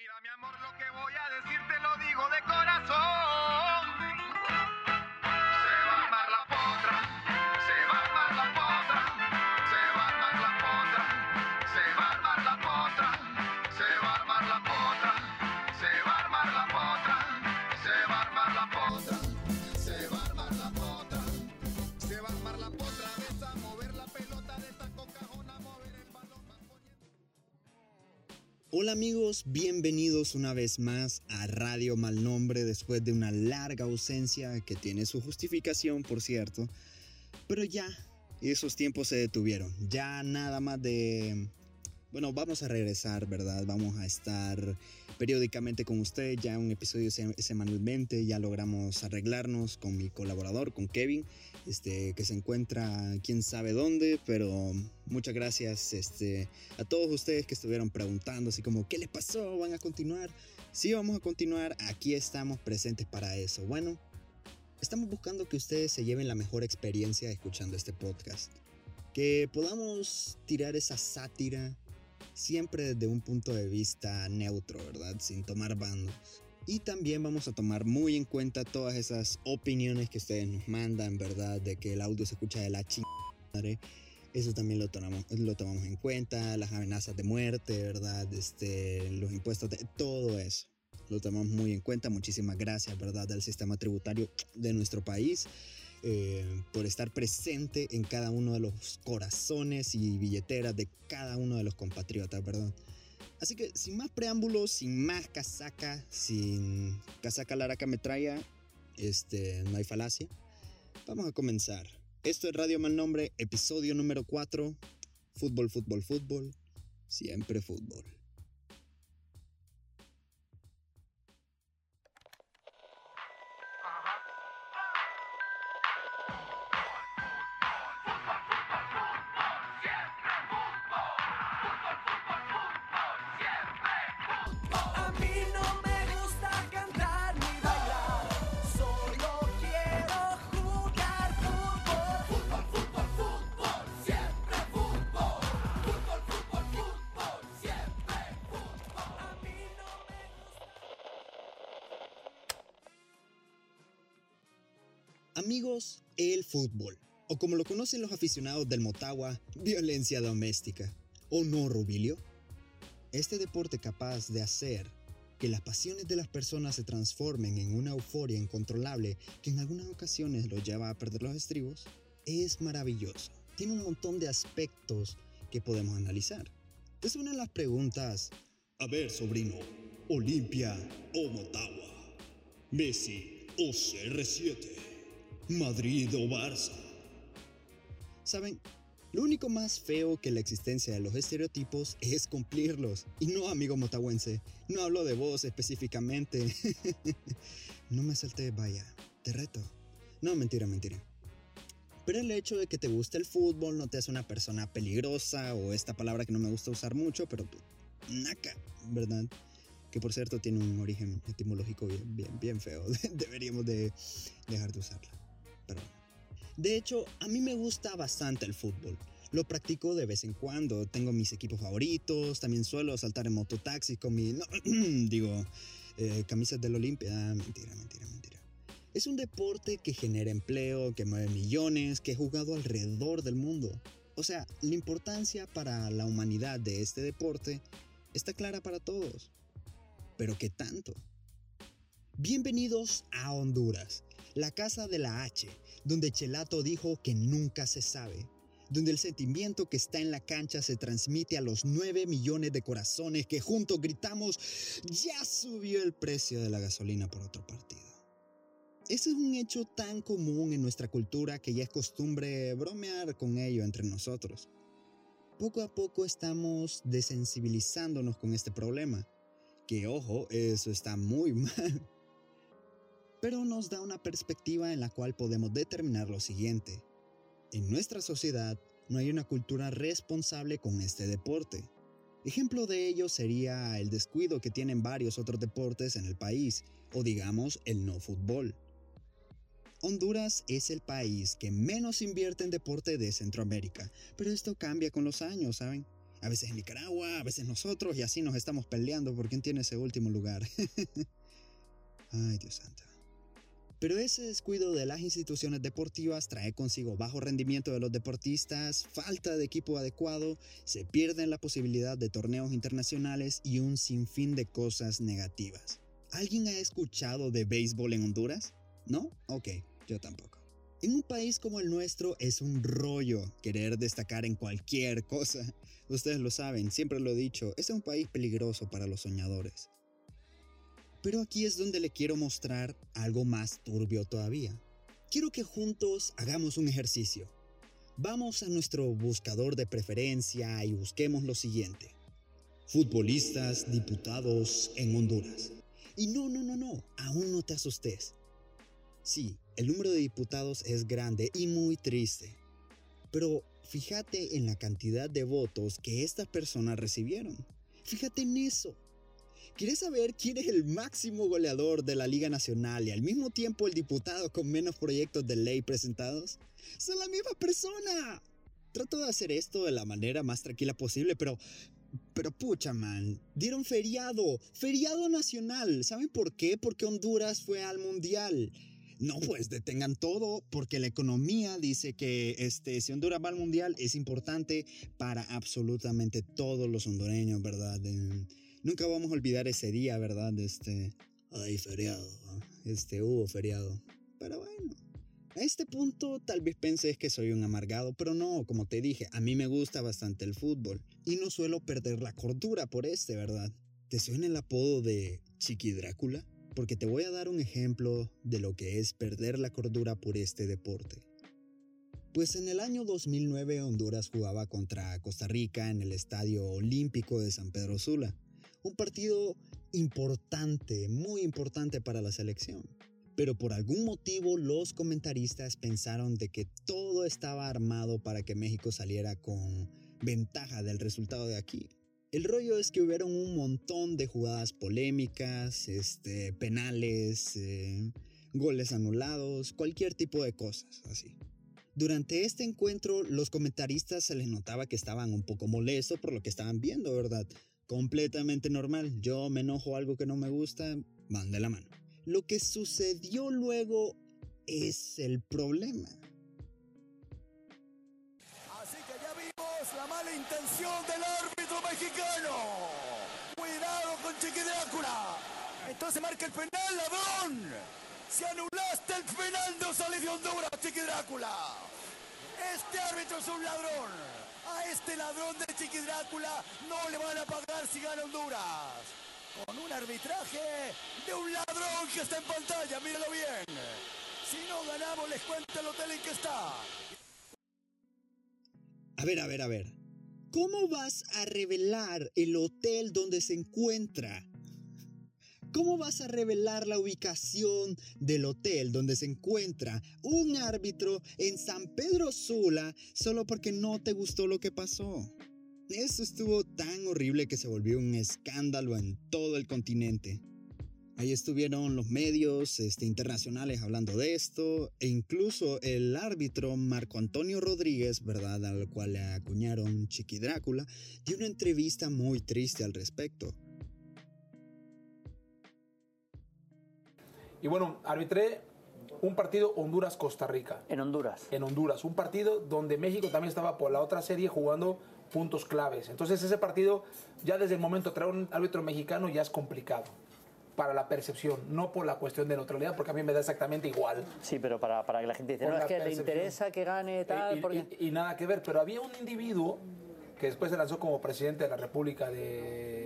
Mira, mi amor, lo que voy a decir te lo digo de corazón. Hola amigos, bienvenidos una vez más a Radio Malnombre después de una larga ausencia que tiene su justificación, por cierto. Pero ya, esos tiempos se detuvieron. Ya nada más de... Bueno, vamos a regresar, ¿verdad? Vamos a estar periódicamente con usted, ya un episodio se- semanalmente, ya logramos arreglarnos con mi colaborador, con Kevin, este, que se encuentra quién sabe dónde, pero muchas gracias este, a todos ustedes que estuvieron preguntando, así como, ¿qué les pasó? ¿Van a continuar? Sí, vamos a continuar, aquí estamos presentes para eso. Bueno, estamos buscando que ustedes se lleven la mejor experiencia escuchando este podcast. Que podamos tirar esa sátira siempre desde un punto de vista neutro, ¿verdad? Sin tomar bandos. Y también vamos a tomar muy en cuenta todas esas opiniones que ustedes nos mandan, ¿verdad? De que el audio se escucha de la chingada. Eso también lo tomamos, lo tomamos en cuenta, las amenazas de muerte, ¿verdad? Este, los impuestos, de, todo eso. Lo tomamos muy en cuenta. Muchísimas gracias, ¿verdad? Al sistema tributario de nuestro país eh, por estar presente en cada uno de los corazones y billeteras de cada uno de los compatriotas, ¿verdad? Así que sin más preámbulos, sin más casaca, sin casaca laraca metralla, este, no hay falacia. Vamos a comenzar. Esto es Radio Mal Nombre, episodio número 4. Fútbol, fútbol, fútbol. Siempre fútbol. Amigos, el fútbol, o como lo conocen los aficionados del Motagua, violencia doméstica. ¿O no, Rubilio? Este deporte capaz de hacer que las pasiones de las personas se transformen en una euforia incontrolable que en algunas ocasiones los lleva a perder los estribos, es maravilloso. Tiene un montón de aspectos que podemos analizar. Te suenan las preguntas, a ver, sobrino, Olimpia o Motagua, Messi o CR7, Madrid o Barça. Saben, lo único más feo que la existencia de los estereotipos es cumplirlos. Y no, amigo motahuense, no hablo de vos específicamente. no me salte, vaya, te reto. No, mentira, mentira. Pero el hecho de que te guste el fútbol no te hace una persona peligrosa o esta palabra que no me gusta usar mucho, pero naca, ¿verdad? Que por cierto tiene un origen etimológico bien, bien, bien feo. Deberíamos de dejar de usarla. De hecho, a mí me gusta bastante el fútbol. Lo practico de vez en cuando. Tengo mis equipos favoritos. También suelo saltar en mototaxi con mi. Digo, eh, camisas del Olimpia. Ah, mentira, mentira, mentira. Es un deporte que genera empleo, que mueve millones, que he jugado alrededor del mundo. O sea, la importancia para la humanidad de este deporte está clara para todos. Pero ¿qué tanto? Bienvenidos a Honduras, la casa de la H, donde Chelato dijo que nunca se sabe, donde el sentimiento que está en la cancha se transmite a los 9 millones de corazones que juntos gritamos, ya subió el precio de la gasolina por otro partido. Ese es un hecho tan común en nuestra cultura que ya es costumbre bromear con ello entre nosotros. Poco a poco estamos desensibilizándonos con este problema, que ojo, eso está muy mal pero nos da una perspectiva en la cual podemos determinar lo siguiente. En nuestra sociedad no hay una cultura responsable con este deporte. Ejemplo de ello sería el descuido que tienen varios otros deportes en el país, o digamos el no fútbol. Honduras es el país que menos invierte en deporte de Centroamérica, pero esto cambia con los años, ¿saben? A veces Nicaragua, a veces nosotros, y así nos estamos peleando por quién tiene ese último lugar. Ay, Dios santo. Pero ese descuido de las instituciones deportivas trae consigo bajo rendimiento de los deportistas, falta de equipo adecuado, se pierden la posibilidad de torneos internacionales y un sinfín de cosas negativas. ¿Alguien ha escuchado de béisbol en Honduras? ¿No? Ok, yo tampoco. En un país como el nuestro es un rollo querer destacar en cualquier cosa. Ustedes lo saben, siempre lo he dicho, es un país peligroso para los soñadores. Pero aquí es donde le quiero mostrar algo más turbio todavía. Quiero que juntos hagamos un ejercicio. Vamos a nuestro buscador de preferencia y busquemos lo siguiente. Futbolistas diputados en Honduras. Y no, no, no, no, aún no te asustes. Sí, el número de diputados es grande y muy triste. Pero fíjate en la cantidad de votos que estas personas recibieron. Fíjate en eso. ¿Quieres saber quién es el máximo goleador de la Liga Nacional y al mismo tiempo el diputado con menos proyectos de ley presentados? ¡Son la misma persona! Trato de hacer esto de la manera más tranquila posible, pero... Pero pucha, man, dieron feriado, feriado nacional. ¿Saben por qué? Porque Honduras fue al mundial. No, pues detengan todo, porque la economía dice que este, si Honduras va al mundial es importante para absolutamente todos los hondureños, ¿verdad? Eh, nunca vamos a olvidar ese día, ¿verdad? Este, ay, feriado, este, hubo feriado. Pero bueno, a este punto tal vez penses que soy un amargado, pero no, como te dije, a mí me gusta bastante el fútbol y no suelo perder la cordura por este, ¿verdad? ¿Te suena el apodo de Chiqui Drácula? Porque te voy a dar un ejemplo de lo que es perder la cordura por este deporte. Pues en el año 2009 Honduras jugaba contra Costa Rica en el Estadio Olímpico de San Pedro Sula. Un partido importante, muy importante para la selección. Pero por algún motivo los comentaristas pensaron de que todo estaba armado para que México saliera con ventaja del resultado de aquí. El rollo es que hubieron un montón de jugadas polémicas, este, penales, eh, goles anulados, cualquier tipo de cosas así. Durante este encuentro, los comentaristas se les notaba que estaban un poco molestos por lo que estaban viendo, ¿verdad? Completamente normal. Yo me enojo algo que no me gusta, van de la mano. Lo que sucedió luego es el problema. Así que ya vimos la mala intención del árbitro mexicano. Cuidado con Chiqui Drácula. Entonces marca el penal, ladrón. Si anulaste el penal, no sale de Honduras, Chiqui Drácula. Este árbitro es un ladrón. A este ladrón de Chiqui Drácula no le van a pagar si gana Honduras. Con un arbitraje de un ladrón que está en pantalla, míralo bien. Si no ganamos, les cuento el hotel en que está. A ver, a ver, a ver. ¿Cómo vas a revelar el hotel donde se encuentra? ¿Cómo vas a revelar la ubicación del hotel donde se encuentra un árbitro en San Pedro Sula solo porque no te gustó lo que pasó? Eso estuvo tan horrible que se volvió un escándalo en todo el continente. Ahí estuvieron los medios este, internacionales hablando de esto, e incluso el árbitro Marco Antonio Rodríguez, ¿verdad? Al cual le acuñaron Chiqui Drácula, dio una entrevista muy triste al respecto. Y bueno, arbitré un partido Honduras-Costa Rica. En Honduras. En Honduras. Un partido donde México también estaba por la otra serie jugando puntos claves. Entonces ese partido, ya desde el momento traer un árbitro mexicano ya es complicado para la percepción, no por la cuestión de neutralidad, porque a mí me da exactamente igual. Sí, pero para, para que la gente dice, no, es que le interesa que gane tal, y, porque... y- y nada que ver, pero había un individuo que después se lanzó como presidente de la República de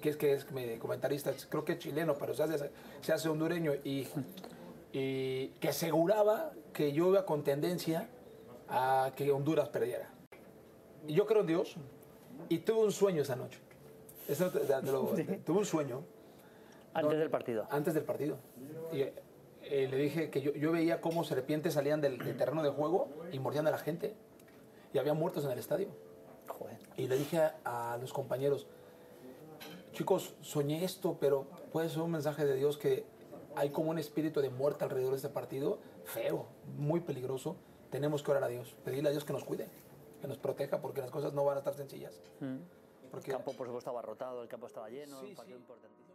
que es que es me- comentarista, creo que es chileno, pero se hace, se hace hondureño y, y que aseguraba que yo iba con tendencia a que Honduras perdiera. Y yo creo en Dios y tuve un sueño esa noche. Eso te- te lo- tuve un sueño Antes del partido. antes del partido. Y eh, le dije que yo, yo veía cómo serpientes salían del, del terreno de juego y mordían a la gente. Y había muertos en el estadio. Joder. Y le dije a, a los compañeros, chicos, soñé esto, pero puede ser un mensaje de Dios que hay como un espíritu de muerte alrededor de este partido, feo, muy peligroso. Tenemos que orar a Dios, pedirle a Dios que nos cuide. que nos proteja, porque las cosas no van a estar sencillas. El Porque campo, por supuesto, abarrotado, el campo estaba lleno, Sí, un partido sí. importantísimo.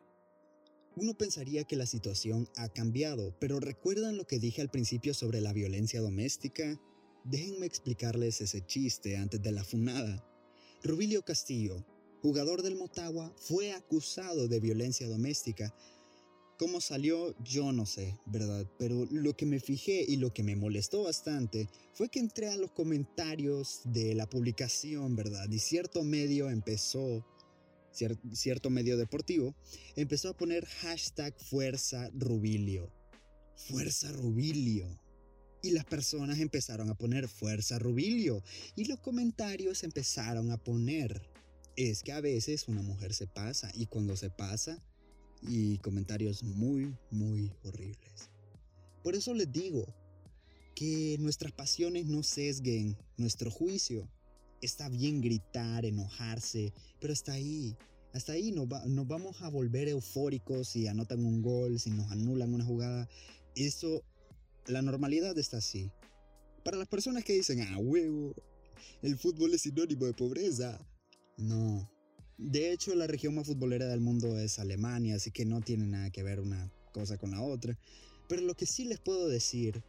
Uno pensaría que la situación ha cambiado, pero ¿recuerdan lo que dije al principio sobre la violencia doméstica? Déjenme explicarles ese chiste antes de la funada. Rubilio Castillo, jugador del Motagua, fue acusado de violencia doméstica. ¿Cómo salió? Yo no sé, ¿verdad? Pero lo que me fijé y lo que me molestó bastante fue que entré a los comentarios de la publicación, ¿verdad? Y cierto medio empezó, cier- cierto medio deportivo, empezó a poner hashtag Fuerza Rubilio. Fuerza Rubilio. Y las personas empezaron a poner Fuerza Rubilio. Y los comentarios empezaron a poner. Es que a veces una mujer se pasa y cuando se pasa y comentarios muy, muy horribles. Por eso les digo que nuestras pasiones no sesguen nuestro juicio. Está bien gritar, enojarse, pero hasta ahí. Hasta ahí nos, va- nos vamos a volver eufóricos si anotan un gol, si nos anulan una jugada. Eso, la normalidad está así. Para las personas que dicen, ah, huevo, el fútbol es sinónimo de pobreza. No. De hecho, la región más futbolera del mundo es Alemania, así que no tiene nada que ver una cosa con la otra. Pero lo que sí les puedo decir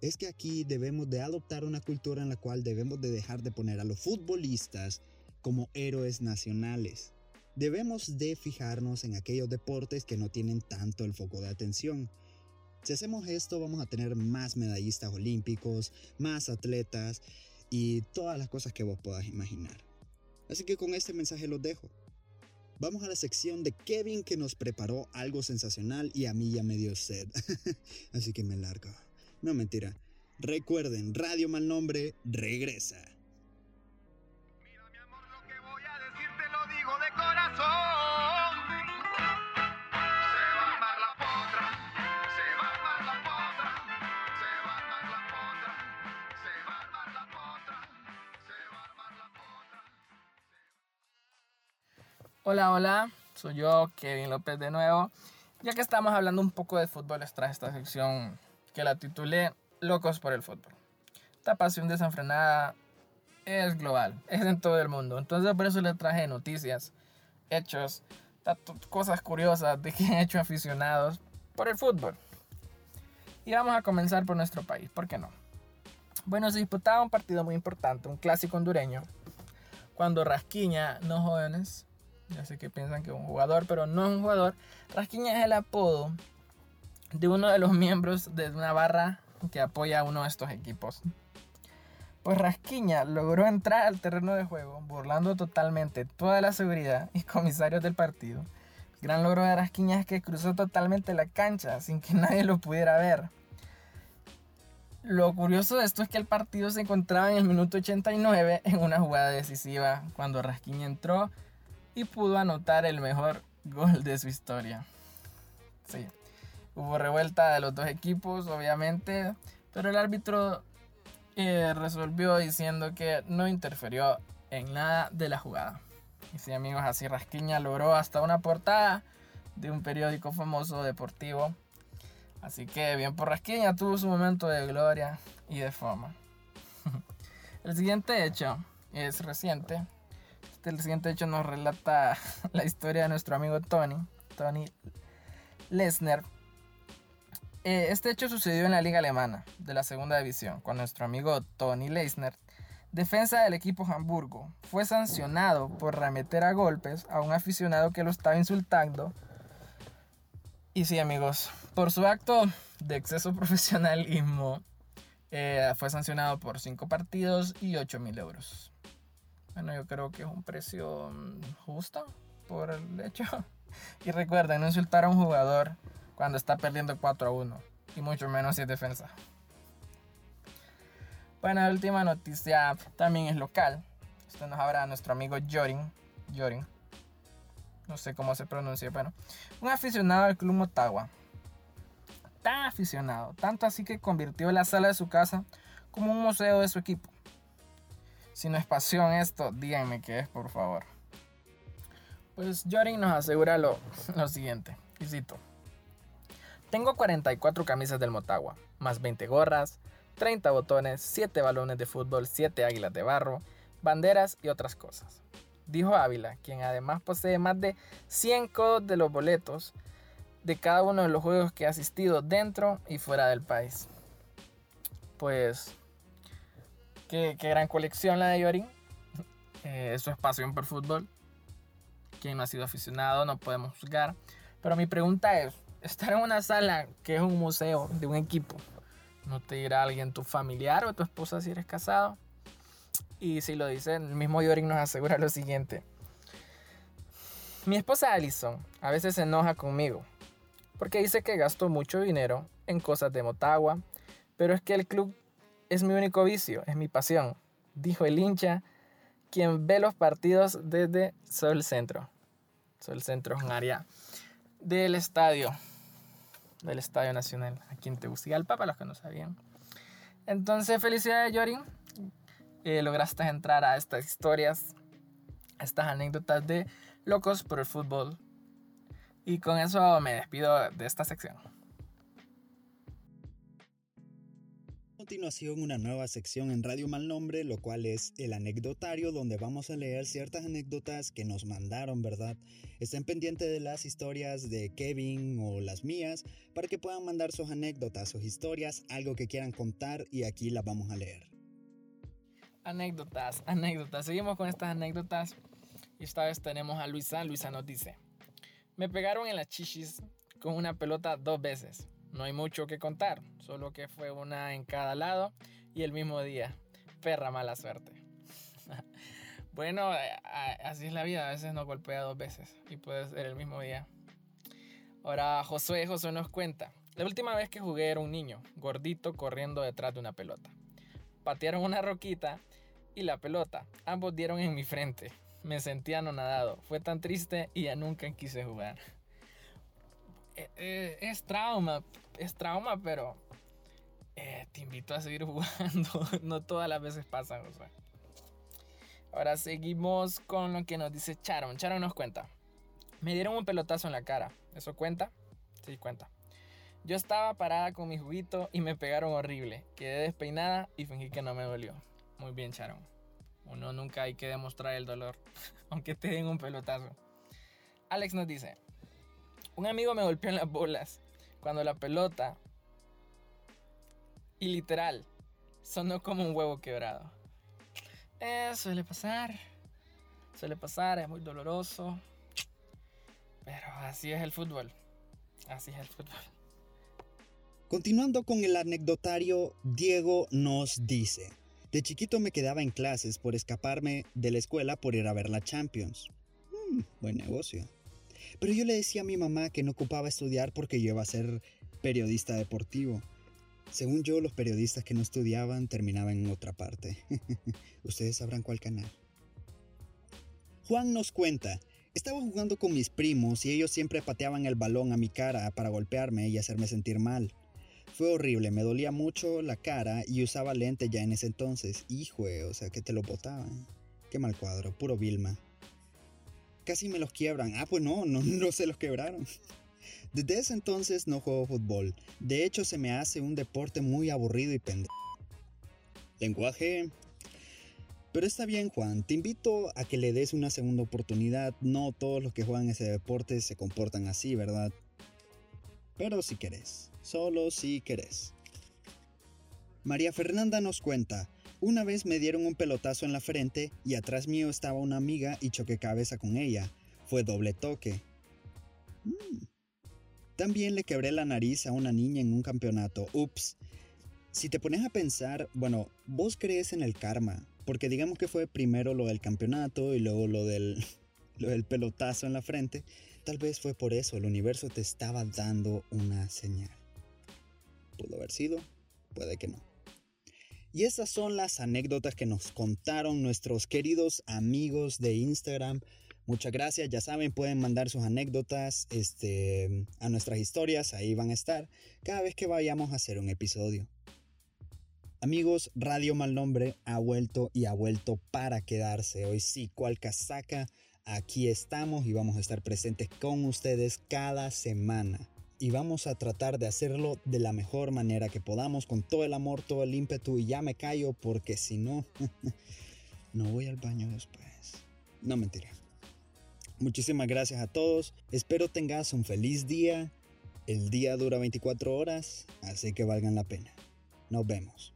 es que aquí debemos de adoptar una cultura en la cual debemos de dejar de poner a los futbolistas como héroes nacionales. Debemos de fijarnos en aquellos deportes que no tienen tanto el foco de atención. Si hacemos esto vamos a tener más medallistas olímpicos, más atletas y todas las cosas que vos puedas imaginar. Así que con este mensaje los dejo. Vamos a la sección de Kevin que nos preparó algo sensacional y a mí ya me dio sed. Así que me largo. No mentira. Recuerden, Radio Mal Nombre regresa. Hola, hola, soy yo, Kevin López de nuevo. Ya que estamos hablando un poco de fútbol, les traje esta sección que la titulé Locos por el fútbol. Esta pasión desenfrenada es global, es en todo el mundo. Entonces por eso les traje noticias, hechos, cosas curiosas de que han hecho aficionados por el fútbol. Y vamos a comenzar por nuestro país, ¿por qué no? Bueno, se disputaba un partido muy importante, un clásico hondureño, cuando Rasquiña, no jóvenes, ya sé que piensan que es un jugador, pero no es un jugador. Rasquiña es el apodo de uno de los miembros de una barra que apoya a uno de estos equipos. Pues Rasquiña logró entrar al terreno de juego burlando totalmente toda la seguridad y comisarios del partido. El gran logro de Rasquiña es que cruzó totalmente la cancha sin que nadie lo pudiera ver. Lo curioso de esto es que el partido se encontraba en el minuto 89 en una jugada decisiva cuando Rasquiña entró y pudo anotar el mejor gol de su historia. Sí, hubo revuelta de los dos equipos, obviamente, pero el árbitro eh, resolvió diciendo que no interfirió en nada de la jugada. Y sí, amigos, así Rasquiña logró hasta una portada de un periódico famoso deportivo. Así que bien por Rasquiña, tuvo su momento de gloria y de fama. el siguiente hecho es reciente. Este, el siguiente hecho nos relata la historia de nuestro amigo Tony, Tony Lesner. Eh, este hecho sucedió en la liga alemana de la segunda división, cuando nuestro amigo Tony Leisner, defensa del equipo Hamburgo, fue sancionado por remeter a golpes a un aficionado que lo estaba insultando. Y sí, amigos, por su acto de exceso profesionalismo, eh, fue sancionado por 5 partidos y 8 mil euros. Bueno, yo creo que es un precio mm, justo por el hecho. Y recuerden, no insultar a un jugador cuando está perdiendo 4 a 1. Y mucho menos si es defensa. Bueno, la última noticia también es local. Esto nos habla nuestro amigo Jorin. Jorin. No sé cómo se pronuncia, bueno. Un aficionado del Club Motagua. Tan aficionado, tanto así que convirtió la sala de su casa como un museo de su equipo. Si no es pasión esto, díganme qué es, por favor. Pues Jorin nos asegura lo, lo siguiente, cito. Tengo 44 camisas del Motagua, más 20 gorras, 30 botones, 7 balones de fútbol, 7 águilas de barro, banderas y otras cosas. Dijo Ávila, quien además posee más de 100 codos de los boletos de cada uno de los juegos que ha asistido dentro y fuera del país. Pues, qué, gran colección la de Yorin. Eh, eso es pasión por fútbol. Quien no ha sido aficionado no podemos juzgar. Pero mi pregunta es, estar en una sala que es un museo de un equipo, ¿no te dirá alguien tu familiar o tu esposa si eres casado? Y si lo dice, el mismo Yorin nos asegura lo siguiente. Mi esposa Allison a veces se enoja conmigo porque dice que gasto mucho dinero en cosas de Motagua, pero es que el club es mi único vicio, es mi pasión, dijo el hincha, quien ve los partidos desde Sol Centro. Sol Centro es un área del estadio, del Estadio Nacional, aquí en Tegucigalpa, para los que no sabían. Entonces, felicidades, Yorin. Eh, lograste entrar a estas historias, a estas anécdotas de locos por el fútbol. Y con eso me despido de esta sección. Continuación una nueva sección en Radio Malnombre, lo cual es el anecdotario donde vamos a leer ciertas anécdotas que nos mandaron, ¿verdad? Estén pendientes de las historias de Kevin o las mías para que puedan mandar sus anécdotas, sus historias, algo que quieran contar y aquí las vamos a leer. Anécdotas, anécdotas. Seguimos con estas anécdotas. Y esta vez tenemos a Luisa. Luisa nos dice: Me pegaron en las chichis con una pelota dos veces. No hay mucho que contar, solo que fue una en cada lado y el mismo día. Perra mala suerte. bueno, así es la vida. A veces nos golpea dos veces y puede ser el mismo día. Ahora Josué, Josué nos cuenta. La última vez que jugué era un niño, gordito, corriendo detrás de una pelota. Patearon una roquita y la pelota. Ambos dieron en mi frente. Me sentí anonadado. Fue tan triste y ya nunca quise jugar. Eh, eh, es trauma, es trauma, pero eh, te invito a seguir jugando. no todas las veces pasan, o sea. Ahora seguimos con lo que nos dice Charon. Charon nos cuenta. Me dieron un pelotazo en la cara. ¿Eso cuenta? Sí, cuenta. Yo estaba parada con mi juguito y me pegaron horrible. Quedé despeinada y fingí que no me dolió. Muy bien, Charon. Uno nunca hay que demostrar el dolor, aunque te den un pelotazo. Alex nos dice, un amigo me golpeó en las bolas cuando la pelota, y literal, sonó como un huevo quebrado. Eh, suele pasar, suele pasar, es muy doloroso, pero así es el fútbol, así es el fútbol. Continuando con el anecdotario, Diego nos dice, de chiquito me quedaba en clases por escaparme de la escuela por ir a ver la Champions. Mm, buen negocio. Pero yo le decía a mi mamá que no ocupaba estudiar porque yo iba a ser periodista deportivo. Según yo, los periodistas que no estudiaban terminaban en otra parte. Ustedes sabrán cuál canal. Juan nos cuenta, estaba jugando con mis primos y ellos siempre pateaban el balón a mi cara para golpearme y hacerme sentir mal. Fue horrible, me dolía mucho la cara y usaba lente ya en ese entonces. Hijo, o sea, que te lo botaban. Qué mal cuadro, puro Vilma. Casi me los quiebran. Ah, pues no, no, no se los quebraron. Desde ese entonces no juego fútbol. De hecho, se me hace un deporte muy aburrido y pendejo. Lenguaje. Pero está bien, Juan. Te invito a que le des una segunda oportunidad. No todos los que juegan ese deporte se comportan así, ¿verdad? Pero si querés. Solo si querés. María Fernanda nos cuenta. Una vez me dieron un pelotazo en la frente y atrás mío estaba una amiga y choqué cabeza con ella. Fue doble toque. Mm. También le quebré la nariz a una niña en un campeonato. Ups. Si te pones a pensar, bueno, vos crees en el karma, porque digamos que fue primero lo del campeonato y luego lo del, lo del pelotazo en la frente. Tal vez fue por eso, el universo te estaba dando una señal. Pudo haber sido, puede que no. Y estas son las anécdotas que nos contaron nuestros queridos amigos de Instagram. Muchas gracias, ya saben, pueden mandar sus anécdotas este, a nuestras historias, ahí van a estar cada vez que vayamos a hacer un episodio. Amigos, Radio Malnombre ha vuelto y ha vuelto para quedarse. Hoy sí, cual casaca, aquí estamos y vamos a estar presentes con ustedes cada semana. Y vamos a tratar de hacerlo de la mejor manera que podamos, con todo el amor, todo el ímpetu y ya me callo porque si no, no voy al baño después. No mentira. Muchísimas gracias a todos. Espero tengas un feliz día. El día dura 24 horas, así que valgan la pena. Nos vemos.